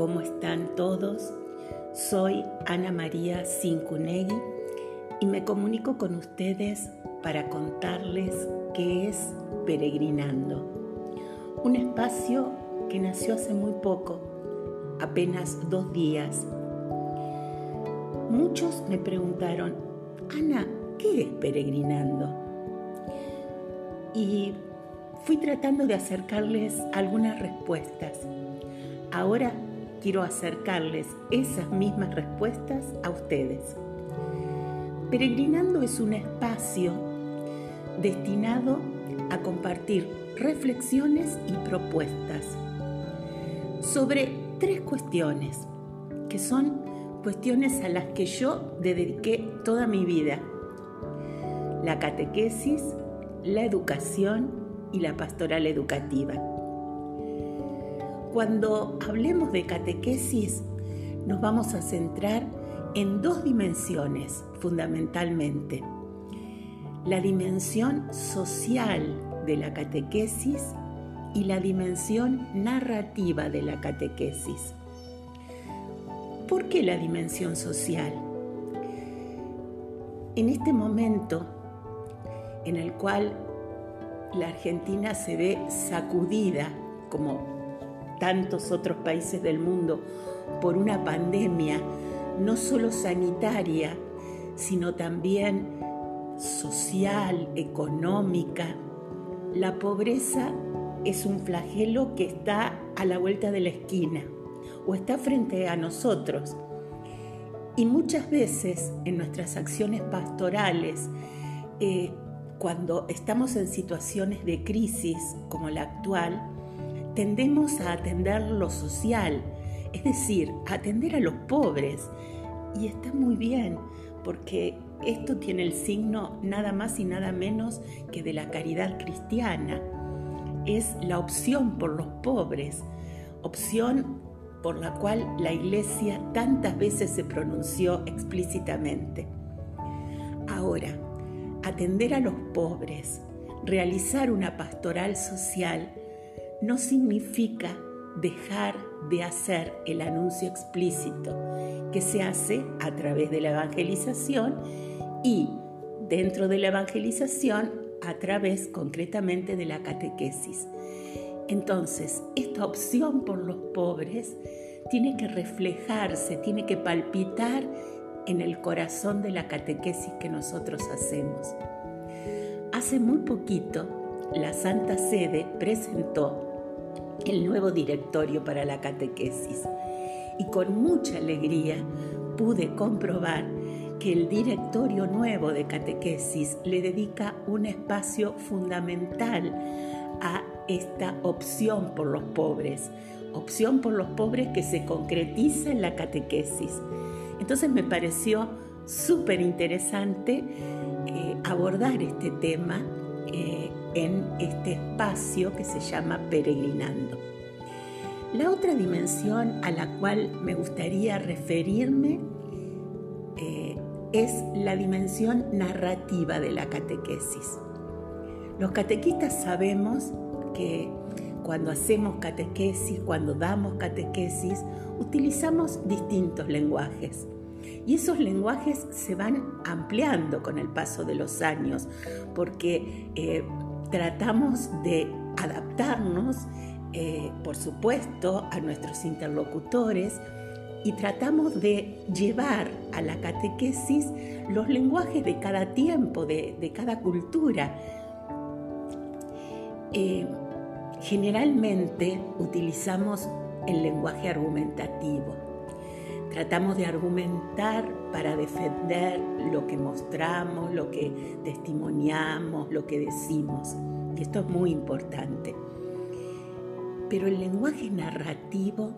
¿cómo están todos? Soy Ana María Cincunegui y me comunico con ustedes para contarles qué es Peregrinando, un espacio que nació hace muy poco, apenas dos días. Muchos me preguntaron, Ana, ¿qué es Peregrinando? Y fui tratando de acercarles algunas respuestas. Ahora quiero acercarles esas mismas respuestas a ustedes. Peregrinando es un espacio destinado a compartir reflexiones y propuestas sobre tres cuestiones, que son cuestiones a las que yo dediqué toda mi vida. La catequesis, la educación y la pastoral educativa. Cuando hablemos de catequesis, nos vamos a centrar en dos dimensiones fundamentalmente. La dimensión social de la catequesis y la dimensión narrativa de la catequesis. ¿Por qué la dimensión social? En este momento en el cual la Argentina se ve sacudida, como tantos otros países del mundo, por una pandemia no solo sanitaria, sino también social, económica. La pobreza es un flagelo que está a la vuelta de la esquina o está frente a nosotros. Y muchas veces en nuestras acciones pastorales eh, cuando estamos en situaciones de crisis como la actual, tendemos a atender lo social, es decir, a atender a los pobres. Y está muy bien, porque esto tiene el signo nada más y nada menos que de la caridad cristiana. Es la opción por los pobres, opción por la cual la Iglesia tantas veces se pronunció explícitamente. Ahora, atender a los pobres, realizar una pastoral social, no significa dejar de hacer el anuncio explícito que se hace a través de la evangelización y dentro de la evangelización a través concretamente de la catequesis. Entonces, esta opción por los pobres tiene que reflejarse, tiene que palpitar en el corazón de la catequesis que nosotros hacemos. Hace muy poquito, la Santa Sede presentó el nuevo directorio para la catequesis. Y con mucha alegría pude comprobar que el directorio nuevo de catequesis le dedica un espacio fundamental a esta opción por los pobres, opción por los pobres que se concretiza en la catequesis. Entonces me pareció súper interesante eh, abordar este tema eh, en este espacio que se llama Peregrinando. La otra dimensión a la cual me gustaría referirme eh, es la dimensión narrativa de la catequesis. Los catequistas sabemos que cuando hacemos catequesis, cuando damos catequesis, utilizamos distintos lenguajes. Y esos lenguajes se van ampliando con el paso de los años, porque eh, tratamos de adaptarnos, eh, por supuesto, a nuestros interlocutores y tratamos de llevar a la catequesis los lenguajes de cada tiempo, de, cada cultura. Eh, generalmente utilizamos el lenguaje argumentativo. Tratamos de argumentar para defender lo que mostramos, lo que testimoniamos, lo que decimos. Y esto es muy importante. Pero el lenguaje narrativo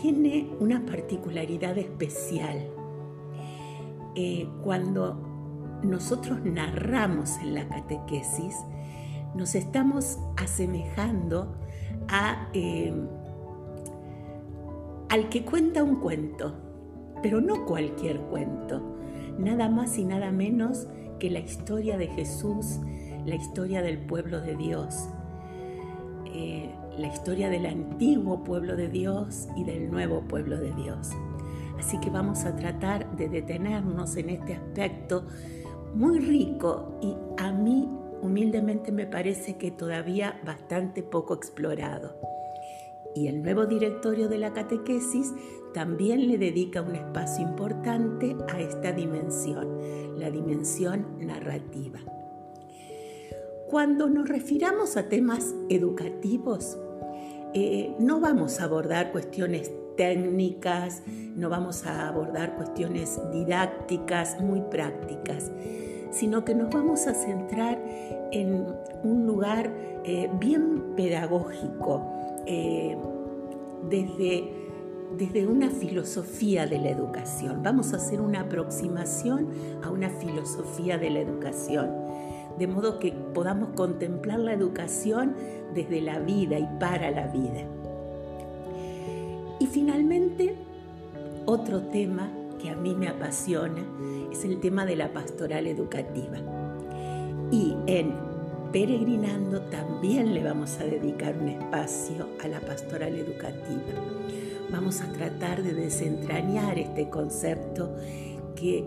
tiene una particularidad especial. Eh, cuando nosotros narramos en la catequesis, nos estamos asemejando eh, al que cuenta un cuento, pero no cualquier cuento, nada más y nada menos que la historia de Jesús, la historia del pueblo de Dios. Eh, la historia del antiguo pueblo de Dios y del nuevo pueblo de Dios. Así que vamos a tratar de detenernos en este aspecto muy rico y a mí humildemente me parece que todavía bastante poco explorado. Y el nuevo directorio de la catequesis también le dedica un espacio importante a esta dimensión, la dimensión narrativa. Cuando nos refiramos a temas educativos, eh, no vamos a abordar cuestiones técnicas, no vamos a abordar cuestiones didácticas muy prácticas, sino que nos vamos a centrar en un lugar eh, bien pedagógico, eh, desde, desde una filosofía de la educación. Vamos a hacer una aproximación a una filosofía de la educación de modo que podamos contemplar la educación desde la vida y para la vida. Y finalmente, otro tema que a mí me apasiona es el tema de la pastoral educativa. Y en Peregrinando también le vamos a dedicar un espacio a la pastoral educativa. Vamos a tratar de desentrañar este concepto que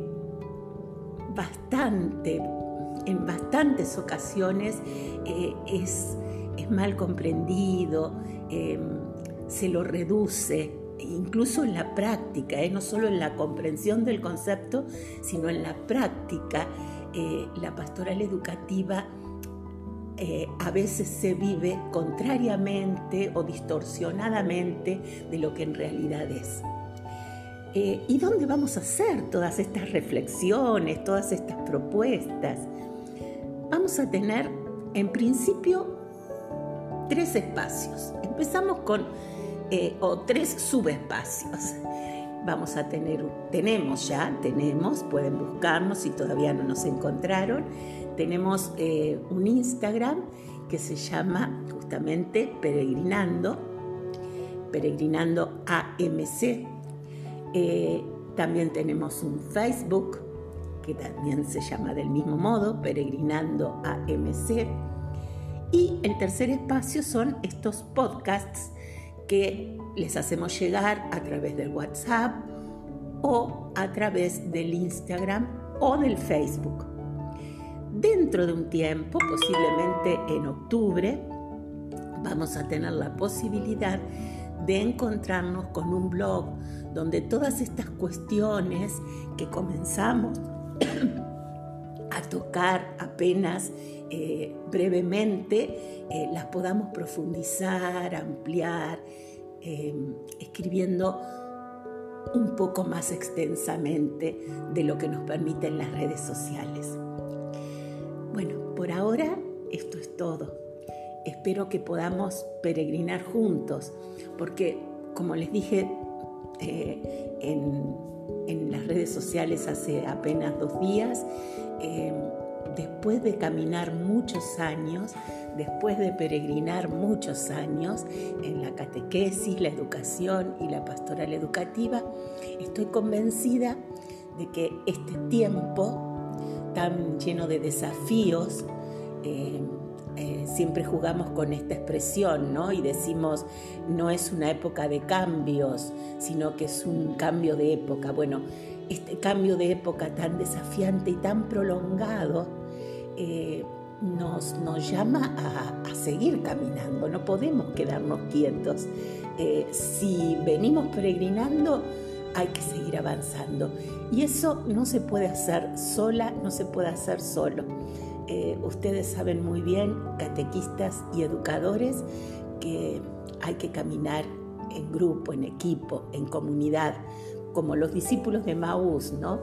bastante en bastantes ocasiones eh, es, mal comprendido, em, se lo reduce, incluso en la práctica, eh, no solo en la comprensión del concepto, sino en la práctica. Eh, la pastoral educativa a veces se vive contrariamente o distorsionadamente de lo que en realidad es. ¿Y dónde vamos a hacer todas estas reflexiones, todas estas propuestas? vamos a tener en principio tres espacios. Empezamos con, eh, o tres subespacios. Vamos a tener, tenemos ya, tenemos, pueden buscarnos si todavía no nos encontraron. Tenemos eh, un Instagram que se llama justamente Peregrinando, Peregrinando AMC. Eh, también tenemos un Facebook que también se llama del mismo modo, Peregrinando AMC. Y el tercer espacio son estos podcasts que les hacemos llegar a través del WhatsApp o a través del Instagram o del Facebook. Dentro de un tiempo, posiblemente en octubre, vamos a tener la posibilidad de encontrarnos con un blog donde todas estas cuestiones que comenzamos a tocar apenas eh, brevemente, eh, las podamos profundizar, ampliar, em, escribiendo un poco más extensamente de lo que nos permiten las redes sociales. Bueno, por ahora esto es todo. Espero que podamos peregrinar juntos, porque como les dije eh, en en las redes sociales hace apenas dos días, eh, después de caminar muchos años, después de peregrinar muchos años en la catequesis, la educación y la pastoral educativa, estoy convencida de que este tiempo tan lleno de desafíos, eh, eh, siempre jugamos con esta expresión, ¿no? Y decimos, no es una época de cambios, sino que es un cambio de época. Bueno, este cambio de época tan desafiante y tan prolongado eh, nos, nos, llama a, seguir caminando, no podemos quedarnos quietos. Eh, si venimos peregrinando, hay que seguir avanzando. Y eso no se puede hacer sola, no se puede hacer solo. Eh, ustedes saben muy bien, catequistas y educadores, que hay que caminar en grupo, en equipo, en comunidad, como los discípulos de Maús, ¿no?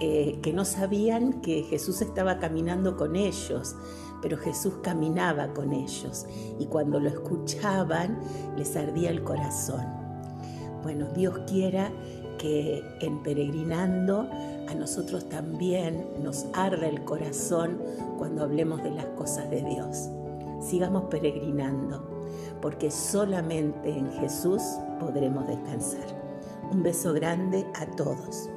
Eh, que no sabían que Jesús estaba caminando con ellos, pero Jesús caminaba con ellos y cuando lo escuchaban les ardía el corazón. Bueno, Dios quiera que en peregrinando a nosotros también nos arde el corazón cuando hablemos de las cosas de Dios. Sigamos peregrinando, porque solamente en Jesús podremos descansar. Un beso grande a todos.